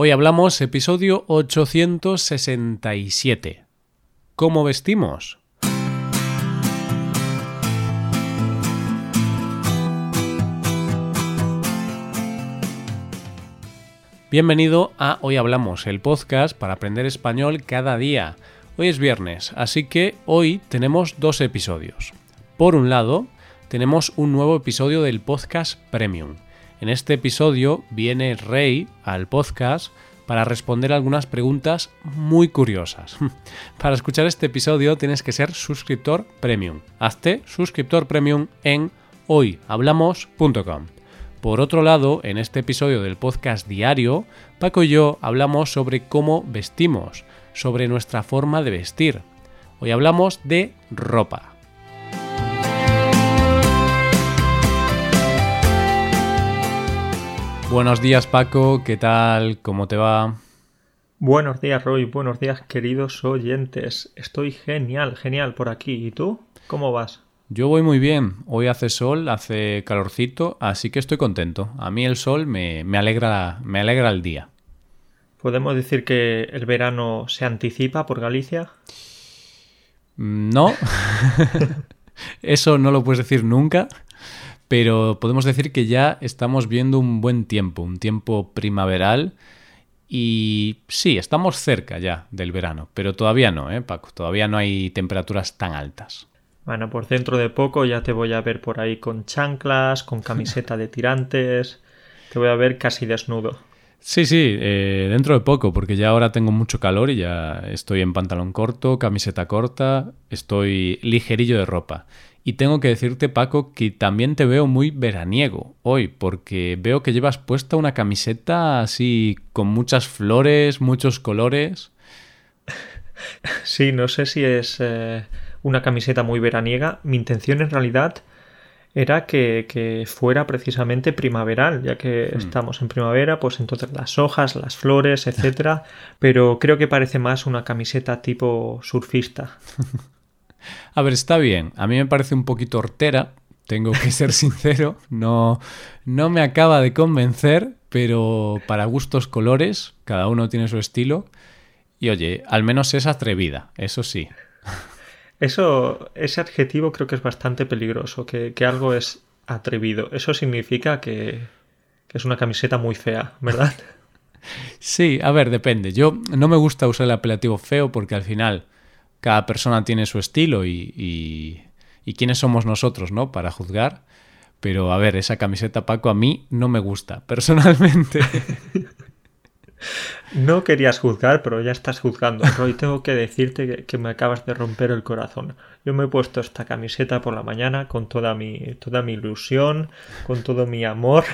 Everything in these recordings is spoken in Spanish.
Hoy hablamos episodio 867. ¿Cómo vestimos? Bienvenido a Hoy Hablamos, el podcast para aprender español cada día. Hoy es viernes, así que hoy tenemos dos episodios. Por un lado, tenemos un nuevo episodio del podcast Premium en este episodio viene Rey al podcast para responder algunas preguntas muy curiosas. Para escuchar este episodio tienes que ser suscriptor premium. Hazte suscriptor premium en hoyhablamos.com. Por otro lado, en este episodio del podcast diario, Paco y yo hablamos sobre cómo vestimos, sobre nuestra forma de vestir. Hoy hablamos de ropa. Buenos días Paco, ¿qué tal? ¿Cómo te va? Buenos días Roy, buenos días queridos oyentes. Estoy genial, genial por aquí. ¿Y tú? ¿Cómo vas? Yo voy muy bien. Hoy hace sol, hace calorcito, así que estoy contento. A mí el sol me, alegra, me alegra el día. ¿Podemos decir que el verano se anticipa por Galicia? No. Eso no lo puedes decir nunca pero podemos decir que ya estamos viendo un buen tiempo, un tiempo primaveral. Y sí, estamos cerca ya del verano, pero todavía no, ¿eh, Paco? Todavía no hay temperaturas tan altas. Bueno, por dentro de poco ya te voy a ver por ahí con chanclas, con camiseta de tirantes. Te voy a ver casi desnudo. Sí, sí, eh, dentro de poco, porque ya ahora tengo mucho calor y ya estoy en pantalón corto, camiseta corta, estoy ligerillo de ropa. Y tengo que decirte, Paco, que también te veo muy veraniego hoy, porque veo que llevas puesta una camiseta así con muchas flores, muchos colores. Sí, no sé si es eh, una camiseta muy veraniega. Mi intención en realidad era que, fuera precisamente primaveral, ya que hmm. estamos en primavera, pues entonces las hojas, las flores, etcétera. Pero creo que parece más una camiseta tipo surfista. A ver, está bien. A mí me parece un poquito hortera, tengo que ser sincero. No, no me acaba de convencer, pero para gustos colores, cada uno tiene su estilo. Y oye, al menos es atrevida, eso sí. Eso, ese adjetivo creo que es bastante peligroso, que, algo es atrevido. Eso significa que, que es una camiseta muy fea, ¿verdad? Sí, a ver, depende. Yo no me gusta usar el apelativo feo porque al final cada persona tiene su estilo y, y, quiénes somos nosotros, ¿no? Para juzgar. Pero a ver, esa camiseta Paco a mí no me gusta, personalmente. No querías juzgar, pero ya estás juzgando. Roy, tengo que decirte que, me acabas de romper el corazón. Yo me he puesto esta camiseta por la mañana con toda mi, toda mi ilusión, con todo mi amor,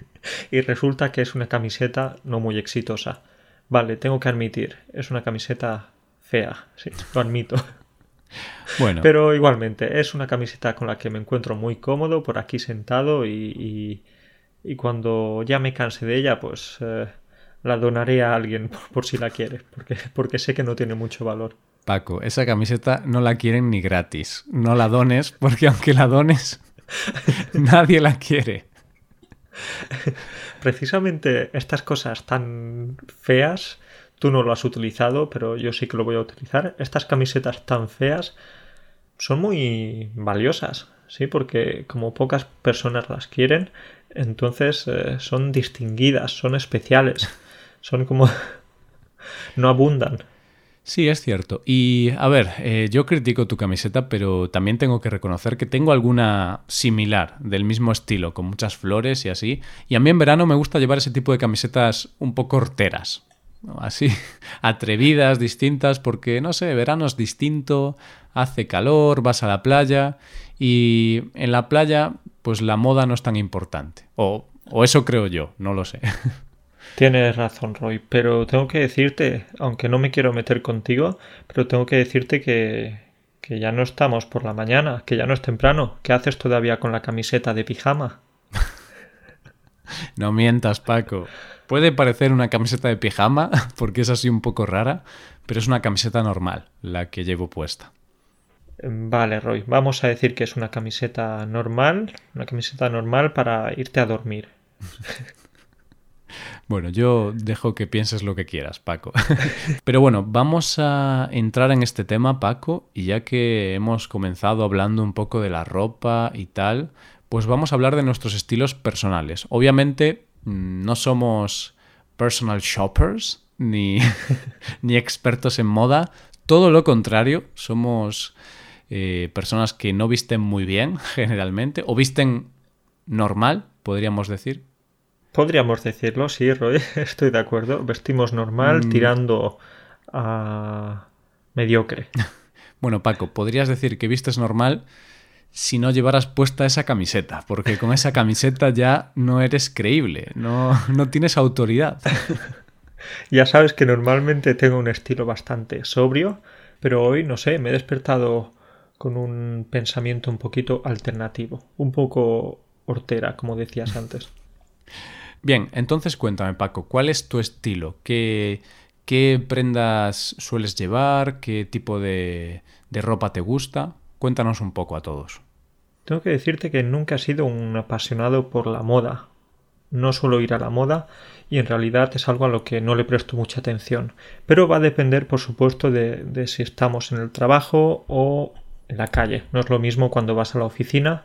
y resulta que es una camiseta no muy exitosa. Vale, tengo que admitir, es una camiseta fea, sí, lo admito. Bueno. Pero igualmente, es una camiseta con la que me encuentro muy cómodo por aquí sentado y, y, cuando ya me canse de ella, pues eh, la donaré a alguien por, si la quiere, porque, porque sé que no tiene mucho valor. Paco, esa camiseta no la quieren ni gratis. No la dones, porque aunque la dones, nadie la quiere. Precisamente estas cosas tan feas Tú no lo has utilizado, pero yo sí que lo voy a utilizar. Estas camisetas tan feas son muy valiosas, ¿sí? Porque como pocas personas las quieren, entonces eh, son distinguidas, son especiales, son como... no abundan. Sí, es cierto. Y a ver, eh, yo critico tu camiseta, pero también tengo que reconocer que tengo alguna similar, del mismo estilo, con muchas flores y así. Y a mí en verano me gusta llevar ese tipo de camisetas un poco horteras así atrevidas, distintas, porque no sé, verano es distinto, hace calor, vas a la playa y en la playa pues la moda no es tan importante. O, o eso creo yo, no lo sé. Tienes razón, Roy, pero tengo que decirte, aunque no me quiero meter contigo, pero tengo que decirte que, que ya no estamos por la mañana, que ya no es temprano. ¿Qué haces todavía con la camiseta de pijama? no mientas, Paco. Puede parecer una camiseta de pijama, porque es así un poco rara, pero es una camiseta normal la que llevo puesta. Vale, Roy, vamos a decir que es una camiseta normal, una camiseta normal para irte a dormir. Bueno, yo dejo que pienses lo que quieras, Paco. Pero bueno, vamos a entrar en este tema, Paco, y ya que hemos comenzado hablando un poco de la ropa y tal, pues vamos a hablar de nuestros estilos personales. Obviamente mm, no somos personal shoppers ni, ni expertos en moda, todo lo contrario, somos eh, personas que no visten muy bien generalmente, o visten normal, podríamos decir. Podríamos decirlo, sí, Roy, estoy de acuerdo. Vestimos normal, mm. tirando a mediocre. Bueno, Paco, podrías decir que vistes normal si no llevaras puesta esa camiseta, porque con esa camiseta ya no eres creíble, no, no tienes autoridad. ya sabes que normalmente tengo un estilo bastante sobrio, pero hoy, no sé, me he despertado con un pensamiento un poquito alternativo, un poco hortera, como decías antes. Bien, entonces cuéntame, Paco, ¿cuál es tu estilo? ¿Qué, prendas sueles llevar? ¿Qué tipo de, ropa te gusta? Cuéntanos un poco a todos. Tengo que decirte que nunca he sido un apasionado por la moda. No suelo ir a la moda y en realidad es algo a lo que no le presto mucha atención. Pero va a depender, por supuesto, de si estamos en el trabajo o en la calle. No es lo mismo cuando vas a la oficina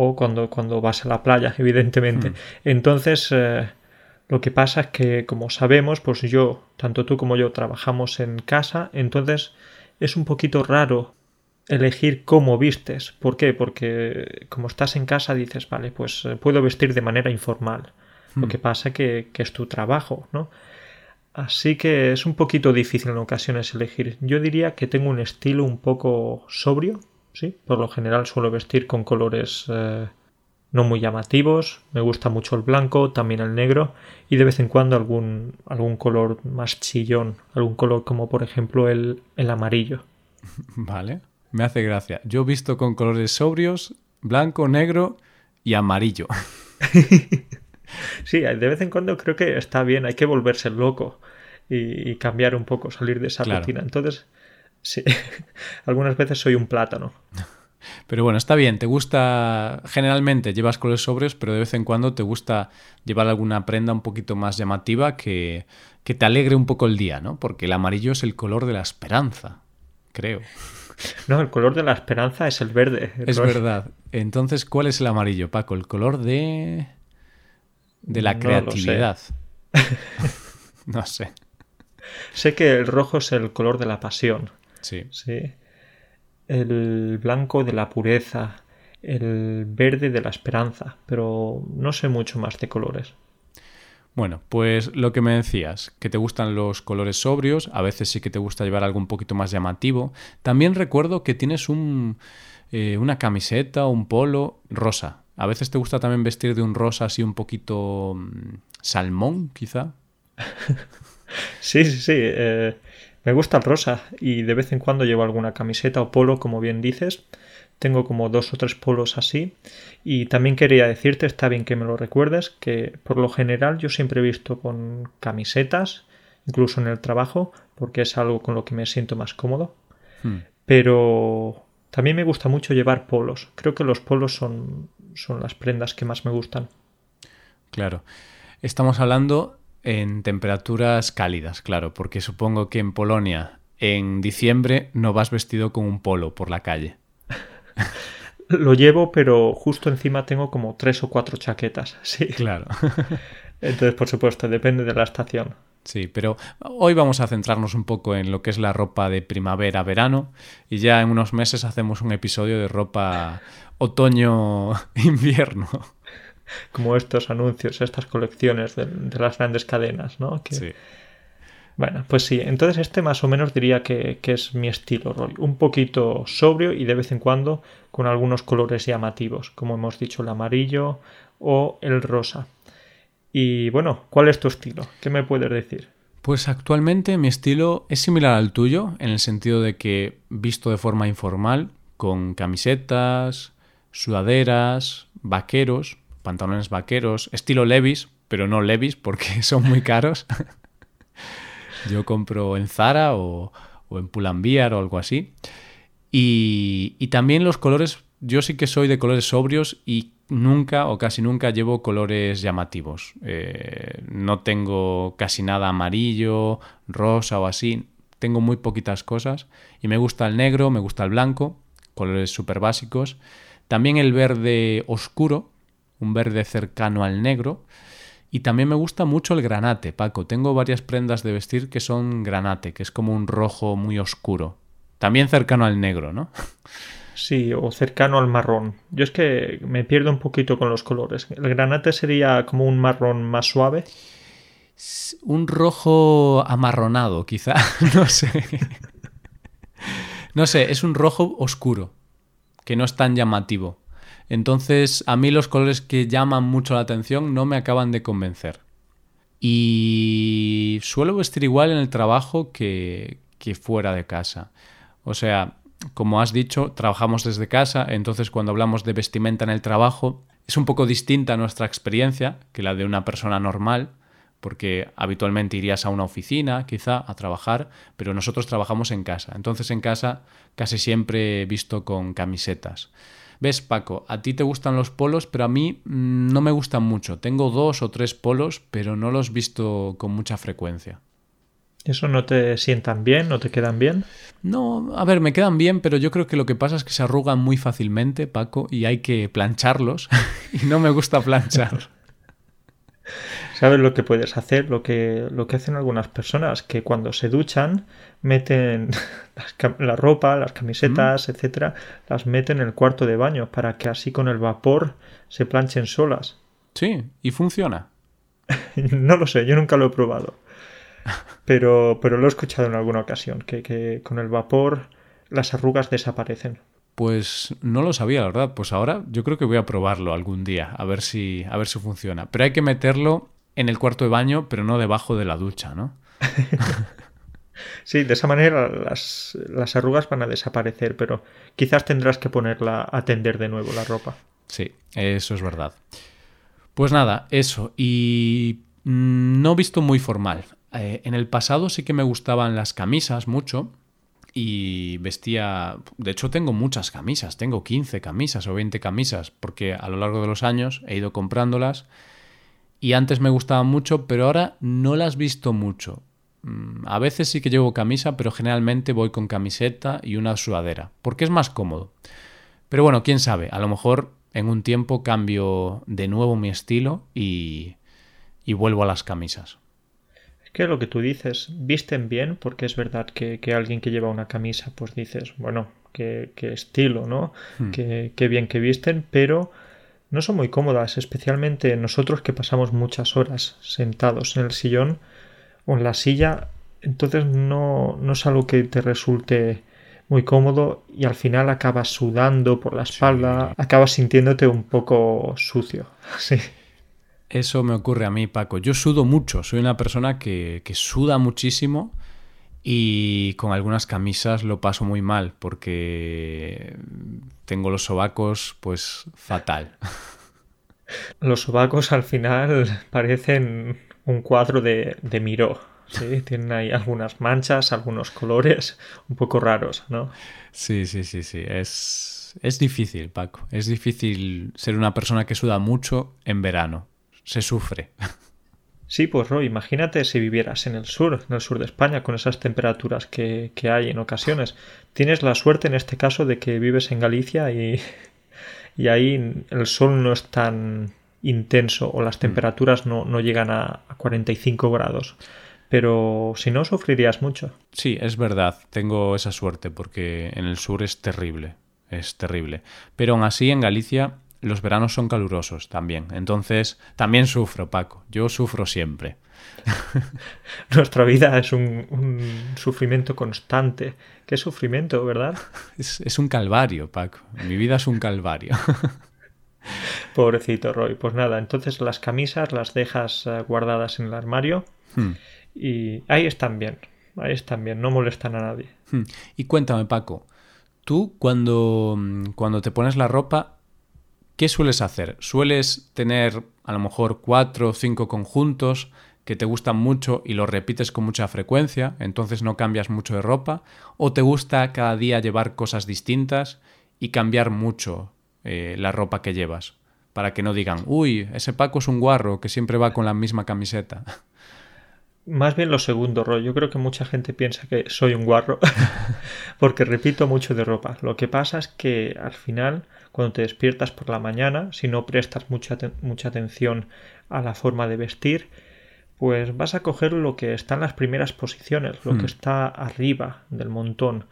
o cuando, cuando vas a la playa, evidentemente. Hmm. Entonces, eh, lo que pasa es que, como sabemos, pues yo, tanto tú como yo, trabajamos en casa, entonces es un poquito raro elegir cómo vistes. ¿Por qué? Porque como estás en casa dices, vale, pues eh, puedo vestir de manera informal. Lo hmm. que pasa que, que es tu trabajo, ¿no? Así que es un poquito difícil en ocasiones elegir. Yo diría que tengo un estilo un poco sobrio, ¿sí? Por lo general suelo vestir con colores eh, no muy llamativos. Me gusta mucho el blanco, también el negro y de vez en cuando algún, algún color más chillón, algún color como por ejemplo el, el amarillo. Vale, me hace gracia. Yo he visto con colores sobrios, blanco, negro y amarillo. sí, de vez en cuando creo que está bien, hay que volverse loco y, cambiar un poco, salir de esa rutina. Entonces, Sí, algunas veces soy un plátano. Pero bueno, está bien, te gusta, generalmente llevas colores sobrios, pero de vez en cuando te gusta llevar alguna prenda un poquito más llamativa que, que te alegre un poco el día, ¿no? Porque el amarillo es el color de la esperanza, creo. No, el color de la esperanza es el verde. es verdad. Entonces, ¿cuál es el amarillo, Paco? El color de... de la creatividad. no sé. Sé que el rojo es el color de la pasión. Sí. Sí. El blanco de la pureza, el verde de la esperanza, pero no sé mucho más de colores. Bueno, pues lo que me decías, que te gustan los colores sobrios, a veces sí que te gusta llevar algo un poquito más llamativo. También recuerdo que tienes un, eh, una camiseta o un polo rosa. A veces te gusta también vestir de un rosa así un poquito mm, salmón, quizá. sí, sí, sí. Eh, me gusta el rosa y de vez en cuando llevo alguna camiseta o polo, como bien dices. Tengo como dos o tres polos así. Y también quería decirte, está bien que me lo recuerdes, que por lo general yo siempre he visto con camisetas, incluso en el trabajo, porque es algo con lo que me siento más cómodo. Hmm. Pero también me gusta mucho llevar polos. Creo que los polos son, son las prendas que más me gustan. Claro. Estamos hablando en temperaturas cálidas, claro, porque supongo que en Polonia en diciembre no vas vestido con un polo por la calle. Lo llevo, pero justo encima tengo como tres o cuatro chaquetas, sí. Claro. Entonces, por supuesto, depende de la estación. Sí, pero hoy vamos a centrarnos un poco en lo que es la ropa de primavera-verano y ya en unos meses hacemos un episodio de ropa otoño-invierno como estos anuncios, estas colecciones de, las grandes cadenas, ¿no? Sí. Bueno, pues sí, entonces este más o menos diría que, es mi estilo, Roy. Un poquito sobrio y de vez en cuando con algunos colores llamativos, como hemos dicho, el amarillo o el rosa. Y bueno, ¿cuál es tu estilo? ¿Qué me puedes decir? Pues actualmente mi estilo es similar al tuyo, en el sentido de que visto de forma informal, con camisetas, sudaderas, vaqueros, pantalones vaqueros, estilo Levis, pero no Levis porque son muy caros. Yo compro en Zara o, en Pull&Bear o algo así. Y, también los colores, yo sí que soy de colores sobrios y nunca o casi nunca llevo colores llamativos. Eh, no tengo casi nada amarillo, rosa o así. Tengo muy poquitas cosas. Y me gusta el negro, me gusta el blanco, colores súper básicos. También el verde oscuro, un verde cercano al negro. Y también me gusta mucho el granate, Paco. Tengo varias prendas de vestir que son granate, que es como un rojo muy oscuro. También cercano al negro, ¿no? Sí, o cercano al marrón. Yo es que me pierdo un poquito con los colores. ¿El granate sería como un marrón más suave? Un rojo amarronado, quizá. no sé. no sé, es un rojo oscuro, que no es tan llamativo. Entonces, a mí los colores que llaman mucho la atención no me acaban de convencer. Y suelo vestir igual en el trabajo que, que fuera de casa. O sea, como has dicho, trabajamos desde casa, entonces cuando hablamos de vestimenta en el trabajo, es un poco distinta nuestra experiencia que la de una persona normal, porque habitualmente irías a una oficina, quizá, a trabajar, pero nosotros trabajamos en casa. Entonces en casa casi siempre visto con camisetas. ¿Ves, Paco? A ti te gustan los polos, pero a mí mm, no me gustan mucho. Tengo dos o tres polos, pero no los visto con mucha frecuencia. ¿Eso no te sientan bien? ¿No te quedan bien? No, a ver, me quedan bien, pero yo creo que lo que pasa es que se arrugan muy fácilmente, Paco, y hay que plancharlos. y no me gusta planchar. ¿Sabes lo que puedes hacer? Lo que, lo que hacen algunas personas, que cuando se duchan, meten la ropa, las camisetas, mm. etcétera, las meten en el cuarto de baño para que así con el vapor se planchen solas. Sí, y funciona. no lo sé, yo nunca lo he probado pero, pero lo he escuchado en alguna ocasión, que, con el vapor las arrugas desaparecen. Pues no lo sabía, la verdad. Pues ahora yo creo que voy a probarlo algún día, a ver si, a ver si funciona. Pero hay que meterlo en el cuarto de baño, pero no debajo de la ducha, ¿no? sí, de esa manera las, las, arrugas van a desaparecer, pero quizás tendrás que ponerla a tender de nuevo la ropa. Sí, eso es verdad. Pues nada, eso. Y mm, no visto muy formal. Eh, en el pasado sí que me gustaban las camisas mucho y vestía, de hecho tengo muchas camisas, tengo 15 camisas o 20 camisas, porque a lo largo de los años he ido comprándolas y antes me gustaban mucho, pero ahora no las visto mucho. Mm, a veces sí que llevo camisa, pero generalmente voy con camiseta y una sudadera, porque es más cómodo. Pero bueno, quién sabe, a lo mejor en un tiempo cambio de nuevo mi estilo y, y vuelvo a las camisas que lo que tú dices, visten bien, porque es verdad que, alguien que lleva una camisa, pues dices, bueno, qué, estilo, ¿no? Hmm. Qué, bien que visten, pero no son muy cómodas, especialmente nosotros que pasamos muchas horas sentados en el sillón o en la silla, entonces no, no es algo que te resulte muy cómodo y al final acabas sudando por la espalda, acabas sintiéndote un poco sucio. Sí. Eso me ocurre a mí, Paco. Yo sudo mucho, soy una persona que, suda muchísimo y con algunas camisas lo paso muy mal porque tengo los sobacos pues fatal. Los sobacos al final parecen un cuadro de, de Miró. Sí, tienen ahí algunas manchas, algunos colores un poco raros, ¿no? Sí, sí, sí, sí. Es, es difícil, Paco. Es difícil ser una persona que suda mucho en verano se sufre. Sí, pues Roy, imagínate si vivieras en el sur, en el sur de España, con esas temperaturas que, hay en ocasiones. Tienes la suerte en este caso de que vives en Galicia y, y ahí el sol no es tan intenso o las mm. temperaturas no, no llegan a, a 45 grados. Pero si no, sufrirías mucho. Sí, es verdad, tengo esa suerte porque en el sur es terrible, es terrible. Pero aún así en Galicia los veranos son calurosos también. Entonces, también sufro, Paco. Yo sufro siempre. Nuestra vida es un, sufrimiento constante. ¿Qué sufrimiento, verdad? Es, un calvario, Paco. Mi vida es un calvario. Pobrecito Roy. Pues nada, entonces las camisas las dejas eh, guardadas en el armario hmm. y ahí están bien. Ahí están bien, no molestan a nadie. Hmm. Y cuéntame, Paco, tú cuando, cuando te pones la ropa, ¿Qué sueles hacer? ¿Sueles tener a lo mejor cuatro o cinco conjuntos que te gustan mucho y los repites con mucha frecuencia, entonces no cambias mucho de ropa? ¿O te gusta cada día llevar cosas distintas y cambiar mucho eh, la ropa que llevas? Para que no digan, uy, ese Paco es un guarro que siempre va con la misma camiseta. Más bien lo segundo, Roy. Yo creo que mucha gente piensa que soy un guarro porque repito mucho de ropa. Lo que pasa es que al final, cuando te despiertas por la mañana, si no prestas mucha, mucha atención a la forma de vestir, pues vas a coger lo que está en las primeras posiciones, lo que hmm. está arriba del montón.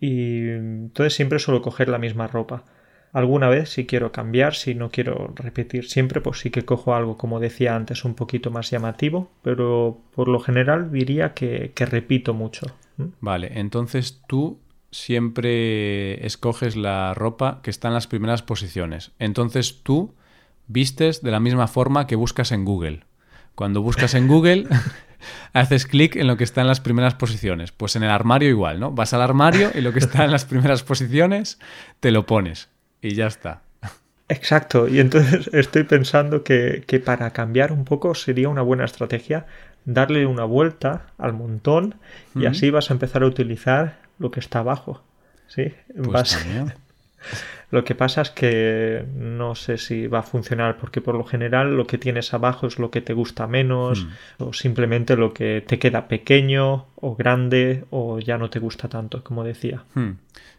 Y entonces siempre suelo coger la misma ropa. Alguna vez si quiero cambiar, si no quiero repetir siempre, pues sí que cojo algo, como decía antes, un poquito más llamativo, pero por lo general diría que, repito mucho. Vale, entonces tú siempre escoges la ropa que está en las primeras posiciones. Entonces tú vistes de la misma forma que buscas en Google. Cuando buscas en Google, haces clic en lo que está en las primeras posiciones. Pues en el armario igual, ¿no? Vas al armario y lo que está en las primeras posiciones te lo pones y ya está. Exacto, y entonces estoy pensando que, para cambiar un poco sería una buena estrategia darle una vuelta al montón y así vas a empezar a utilizar lo que está abajo. ¿Sí? Pues lo que pasa es que no sé si va a funcionar porque por lo general lo que tienes abajo es lo que te gusta menos hmm. o simplemente lo que te queda pequeño o grande o ya no te gusta tanto, como decía. Hmm.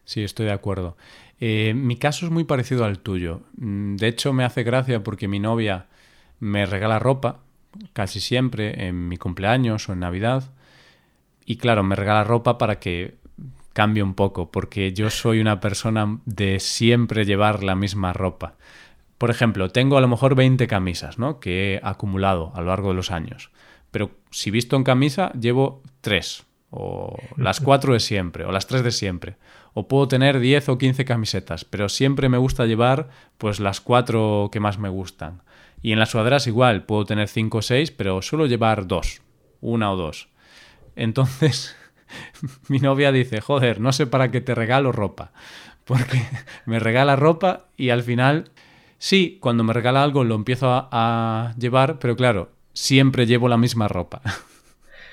Sí, estoy de acuerdo. Eh, mi caso es muy parecido al tuyo. Mm, de hecho, me hace gracia porque mi novia me regala ropa casi siempre en mi cumpleaños o en Navidad. Y claro, me regala ropa para que cambie un poco, porque yo soy una persona de siempre llevar la misma ropa. Por ejemplo, tengo a lo mejor 20 camisas, ¿no? Que he acumulado a lo largo de los años. Pero si visto en camisa, llevo tres, o las cuatro de siempre, o las tres de siempre o puedo tener 10 o 15 camisetas, pero siempre me gusta llevar pues las cuatro que más me gustan. Y en las sudaderas igual, puedo tener 5 o 6, pero suelo llevar dos, una o dos. Entonces, mi novia dice, joder, no sé para qué te regalo ropa, porque me regala ropa y al final, sí, cuando me regala algo lo empiezo a, a llevar, pero claro, siempre llevo la misma ropa.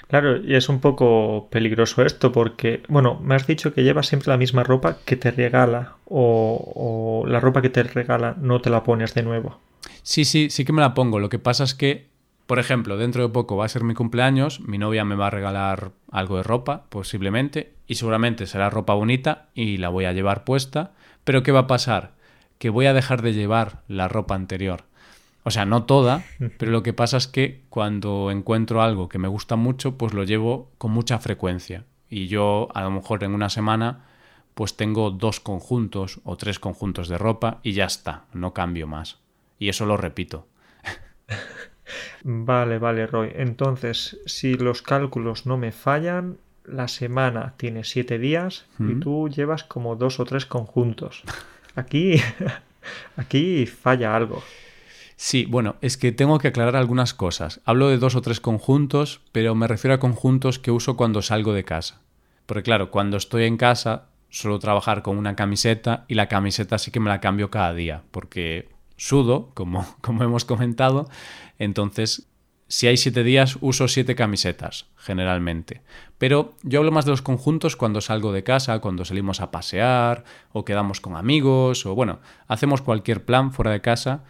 Claro, y es un poco peligroso esto porque, bueno, me has dicho que llevas siempre la misma ropa que te regala o, la ropa que te regala no te la pones de nuevo. Sí, sí, sí que me la pongo. Lo que pasa es que, por ejemplo, dentro de poco va a ser mi cumpleaños, mi novia me va a regalar algo de ropa, posiblemente, y seguramente será ropa bonita y la voy a llevar puesta, pero ¿qué va a pasar? Que voy a dejar de llevar la ropa anterior. O sea, no toda, pero lo que pasa es que cuando encuentro algo que me gusta mucho, pues lo llevo con mucha frecuencia. Y yo a lo mejor en una semana pues tengo dos conjuntos o tres conjuntos de ropa y ya está, no cambio más. Y eso lo repito. Vale, vale, Roy. Entonces, si los cálculos no me fallan, la semana tiene siete días y tú llevas como dos o tres conjuntos. Aquí, aquí falla algo. Sí, bueno, es que tengo que aclarar algunas cosas. Hablo de dos o tres conjuntos, pero me refiero a conjuntos que uso cuando salgo de casa. Porque claro, cuando estoy en casa suelo trabajar con una camiseta y la camiseta sí que me la cambio cada día, porque sudo, como, como hemos comentado, entonces si hay siete días uso siete camisetas, generalmente. Pero yo hablo más de los conjuntos cuando salgo de casa, cuando salimos a pasear, o quedamos con amigos, o bueno, hacemos cualquier plan fuera de casa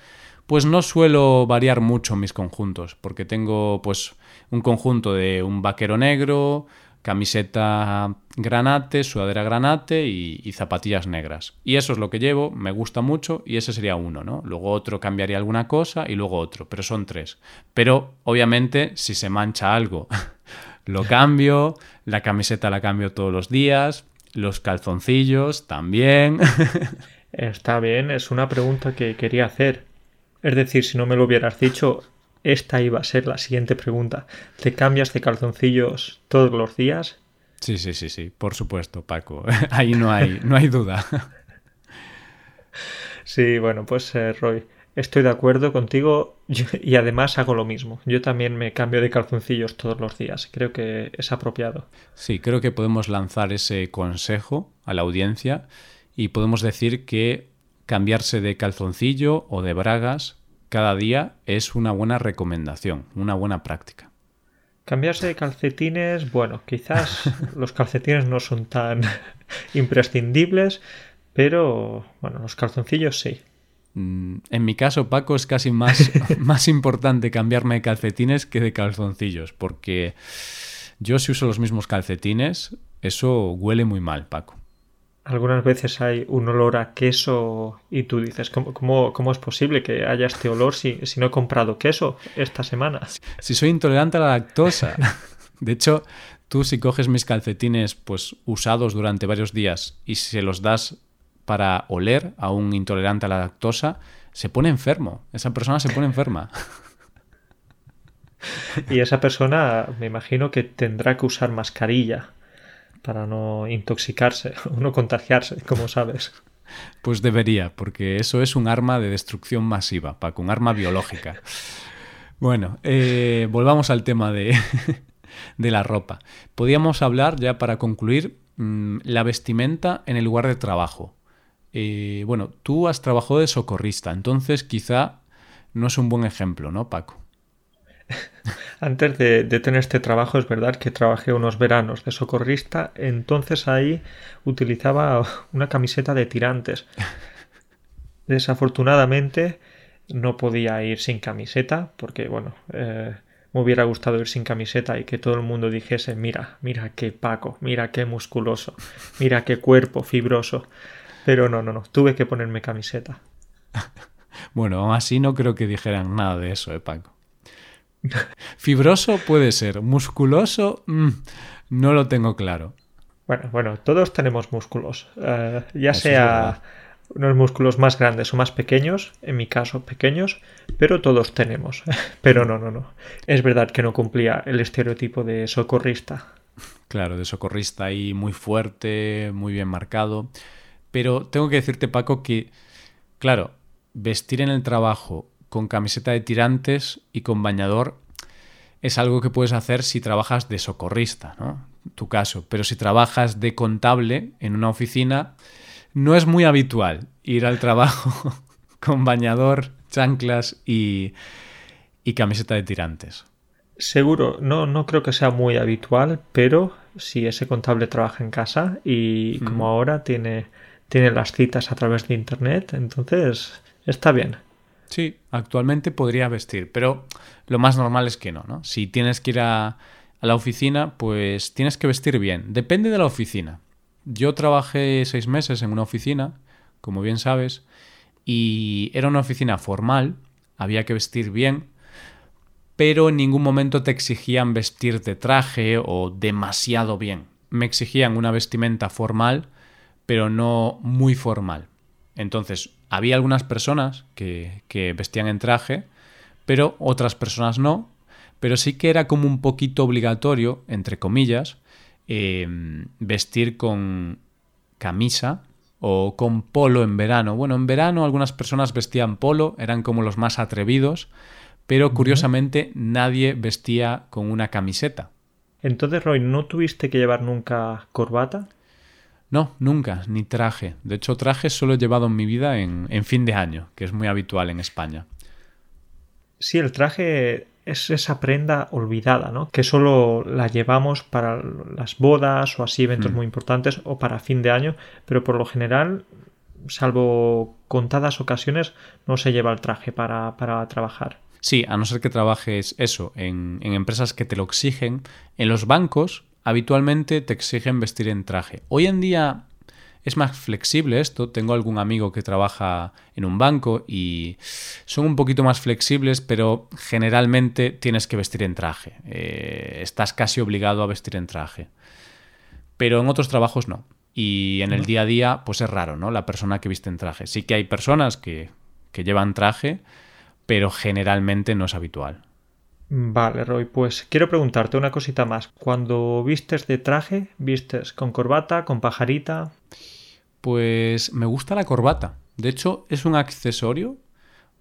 pues no suelo variar mucho mis conjuntos, porque tengo pues un conjunto de un vaquero negro, camiseta granate, sudadera granate y, zapatillas negras. Y eso es lo que llevo, me gusta mucho y ese sería uno, ¿no? Luego otro cambiaría alguna cosa y luego otro, pero son tres. Pero obviamente si se mancha algo, lo cambio, la camiseta la cambio todos los días, los calzoncillos también. Está bien, es una pregunta que quería hacer. Es decir, si no me lo hubieras dicho, esta iba a ser la siguiente pregunta. ¿Te cambias de calzoncillos todos los días? Sí, sí, sí, sí, por supuesto, Paco. Ahí no hay, no hay duda. Sí, bueno, pues eh, Roy, estoy de acuerdo contigo y además hago lo mismo. Yo también me cambio de calzoncillos todos los días. Creo que es apropiado. Sí, creo que podemos lanzar ese consejo a la audiencia y podemos decir que cambiarse de calzoncillo o de bragas cada día es una buena recomendación, una buena práctica. Cambiarse de calcetines, bueno, quizás los calcetines no son tan imprescindibles, pero bueno, los calzoncillos sí. Mm, en mi caso, Paco, es casi más, más importante cambiarme de calcetines que de calzoncillos, porque yo si uso los mismos calcetines, eso huele muy mal, Paco. Algunas veces hay un olor a queso y tú dices, ¿cómo, cómo, es posible que haya este olor si, si no he comprado queso esta semana? Si soy intolerante a la lactosa. De hecho, tú si coges mis calcetines pues usados durante varios días y se los das para oler a un intolerante a la lactosa, se pone enfermo. Esa persona se pone enferma. Y esa persona, me imagino que tendrá que usar mascarilla para no intoxicarse o no contagiarse, como sabes. Pues debería, porque eso es un arma de destrucción masiva, Paco, un arma biológica. Bueno, eh, volvamos al tema de, de la ropa. Podríamos hablar, ya para concluir, mm, la vestimenta en el lugar de trabajo. Eh, bueno, tú has trabajado de socorrista, entonces quizá no es un buen ejemplo, ¿no, Paco? Antes de, tener este trabajo es verdad que trabajé unos veranos de socorrista, entonces ahí utilizaba una camiseta de tirantes. Desafortunadamente no podía ir sin camiseta porque, bueno, eh, me hubiera gustado ir sin camiseta y que todo el mundo dijese, mira, mira qué Paco, mira qué musculoso, mira qué cuerpo fibroso. Pero no, no, no, tuve que ponerme camiseta. bueno, aún así no creo que dijeran nada de eso, ¿eh, Paco? Fibroso puede ser, musculoso mm, no lo tengo claro. Bueno, bueno, todos tenemos músculos, eh, ya sea unos músculos más grandes o más pequeños, en mi caso pequeños, pero todos tenemos. Pero no, no, no. Es verdad que no cumplía el estereotipo de socorrista. Claro, de socorrista ahí muy fuerte, muy bien marcado. Pero tengo que decirte, Paco, que, claro, vestir en el trabajo con camiseta de tirantes y con bañador es algo que puedes hacer si trabajas de socorrista, ¿no? Tu caso. Pero si trabajas de contable en una oficina, no es muy habitual ir al trabajo con bañador, chanclas y, y camiseta de tirantes. Seguro, no, no creo que sea muy habitual, pero si ese contable trabaja en casa y como ahora tiene tiene las citas a través de Internet, entonces está bien. Sí, actualmente podría vestir, pero lo más normal es que no, ¿no? Si tienes que ir a, la oficina, pues tienes que vestir bien. Depende de la oficina. Yo trabajé seis meses en una oficina, como bien sabes, y era una oficina formal, había que vestir bien, pero en ningún momento te exigían vestir de traje o demasiado bien. Me exigían una vestimenta formal pero no muy formal. Entonces, había algunas personas que, vestían en traje, pero otras personas no, pero sí que era como un poquito obligatorio, entre comillas, em, vestir con camisa o con polo en verano. Bueno, en verano algunas personas vestían polo, eran como los más atrevidos, pero curiosamente nadie vestía con una camiseta. Entonces, Roy, ¿no tuviste que llevar nunca corbata? No, nunca, ni traje. De hecho, traje solo he llevado en mi vida en, fin de año, que es muy habitual en España. Sí, el traje es esa prenda olvidada, ¿no? Que solo la llevamos para las bodas o así eventos mm. muy importantes o para fin de año, pero por lo general, salvo contadas ocasiones, no se lleva el traje para, trabajar. Sí, a no ser que trabajes eso, en, en empresas que te lo exigen. En los bancos habitualmente te exigen vestir en traje. Hoy en día es más flexible esto. Tengo algún amigo que trabaja en un banco y son un poquito más flexibles, pero generalmente tienes que vestir en traje. Eh, estás casi obligado a vestir en traje. Pero en otros trabajos no. Y en el día a día, pues es raro, ¿no? La persona que viste en traje. Sí que hay personas que, que llevan traje, pero generalmente no es habitual. Vale, Roy, pues quiero preguntarte una cosita más. Cuando vistes de traje, vistes con corbata, con pajarita. Pues me gusta la corbata. De hecho, es un accesorio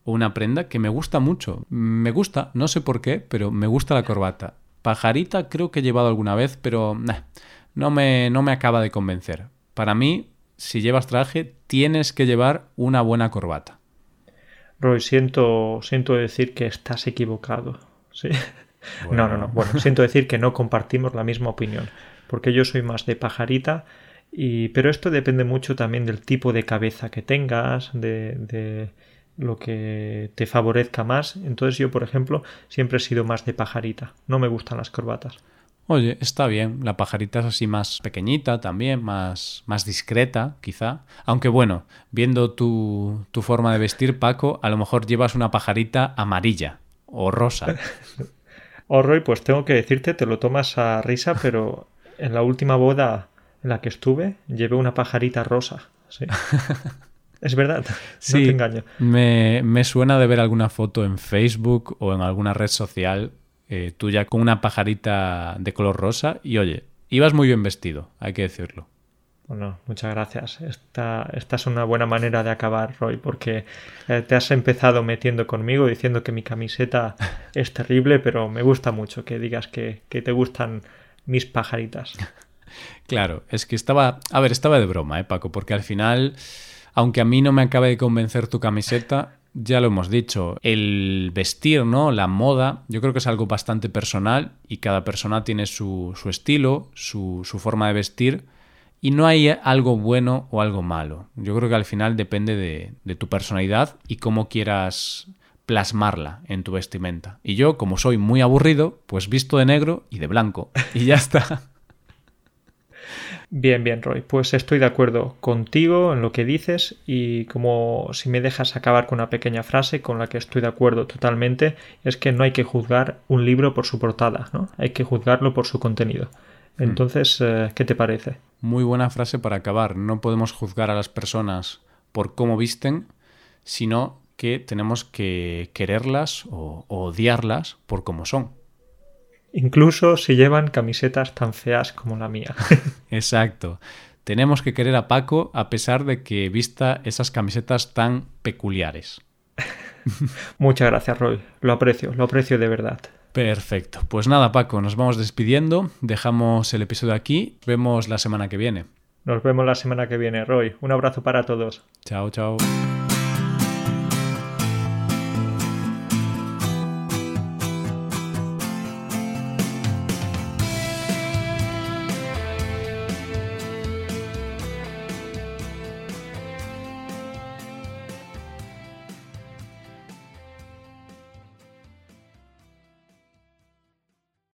o una prenda que me gusta mucho. Me gusta, no sé por qué, pero me gusta la corbata. Pajarita creo que he llevado alguna vez, pero no, me, no me acaba de convencer. Para mí, si llevas traje, tienes que llevar una buena corbata. Roy, siento, siento decir que estás equivocado. Sí. No, no, no. Bueno, siento decir que no compartimos la misma opinión, porque yo soy más de pajarita, y, pero esto depende mucho también del tipo de cabeza que tengas, de, lo que te favorezca más. Entonces yo, por ejemplo, siempre he sido más de pajarita. No me gustan las corbatas. Oye, está bien. La pajarita es así más pequeñita también, más, más discreta, quizá. Aunque bueno, viendo tu, tu forma de vestir, Paco, a lo mejor llevas una pajarita amarilla o rosa. oh, Roy, pues tengo que decirte, te lo tomas a risa, pero en la última boda en la que estuve, llevé una pajarita rosa. Sí. Es verdad, sí, no te engaño. Me, me, suena de ver alguna foto en Facebook o en alguna red social eh, tuya con una pajarita de color rosa y oye, ibas muy bien vestido, hay que decirlo. Bueno, muchas gracias. Esta, esta es una buena manera de acabar, Roy, porque eh, te has empezado metiendo conmigo diciendo que mi camiseta es terrible, pero me gusta mucho que digas que, que te gustan mis pajaritas. Claro, es que estaba, a ver, estaba de broma, ¿eh, Paco? Porque al final aunque a mí no me acabe de convencer tu camiseta, ya lo hemos dicho, el vestir, ¿no? La moda, yo creo que es algo bastante personal y cada persona tiene su, su estilo, su, su, forma de vestir y no hay algo bueno o algo malo. Yo creo que al final depende de, de tu personalidad y cómo quieras plasmarla en tu vestimenta. Y yo, como soy muy aburrido, pues visto de negro y de blanco y ya está. Bien, bien, Roy. Pues estoy de acuerdo contigo en lo que dices y como si me dejas acabar con una pequeña frase con la que estoy de acuerdo totalmente, es que no hay que juzgar un libro por su portada, ¿no? Hay que juzgarlo por su contenido. Mm. Entonces, eh, ¿qué te parece? Muy buena frase para acabar. No podemos juzgar a las personas por cómo visten, sino que tenemos que quererlas o odiarlas por cómo son incluso si llevan camisetas tan feas como la mía. Exacto. Tenemos que querer a Paco a pesar de que vista esas camisetas tan peculiares. Muchas gracias, Roy. Lo aprecio, lo aprecio de verdad. Perfecto. Pues nada, Paco, nos vamos despidiendo. Dejamos el episodio aquí. Vemos la semana que viene. Nos vemos la semana que viene, Roy. Un abrazo para todos. Chao, chao.